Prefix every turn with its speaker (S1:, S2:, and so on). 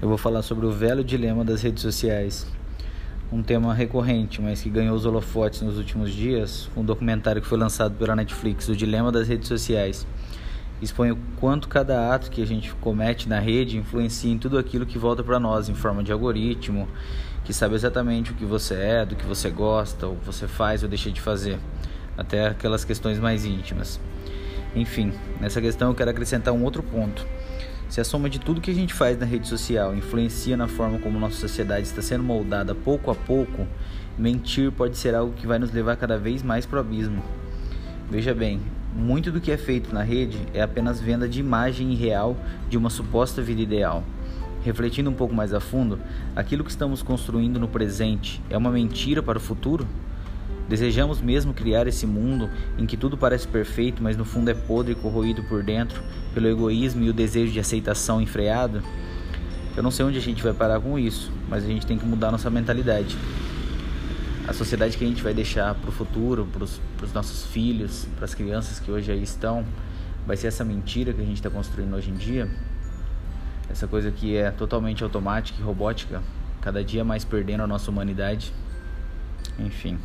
S1: eu vou falar sobre o velho dilema das redes sociais. Um tema recorrente, mas que ganhou os holofotes nos últimos dias, um documentário que foi lançado pela Netflix, O Dilema das Redes Sociais. Expõe o quanto cada ato que a gente comete na rede influencia em tudo aquilo que volta para nós em forma de algoritmo, que sabe exatamente o que você é, do que você gosta, ou você faz ou deixa de fazer, até aquelas questões mais íntimas. Enfim, nessa questão eu quero acrescentar um outro ponto se a soma de tudo que a gente faz na rede social influencia na forma como nossa sociedade está sendo moldada pouco a pouco, mentir pode ser algo que vai nos levar cada vez mais para o abismo. Veja bem, muito do que é feito na rede é apenas venda de imagem irreal de uma suposta vida ideal. Refletindo um pouco mais a fundo, aquilo que estamos construindo no presente é uma mentira para o futuro? Desejamos mesmo criar esse mundo em que tudo parece perfeito, mas no fundo é podre e corroído por dentro pelo egoísmo e o desejo de aceitação enfreado? Eu não sei onde a gente vai parar com isso, mas a gente tem que mudar nossa mentalidade. A sociedade que a gente vai deixar para o futuro, para os nossos filhos, para as crianças que hoje aí estão, vai ser essa mentira que a gente está construindo hoje em dia? Essa coisa que é totalmente automática e robótica, cada dia mais perdendo a nossa humanidade? Enfim.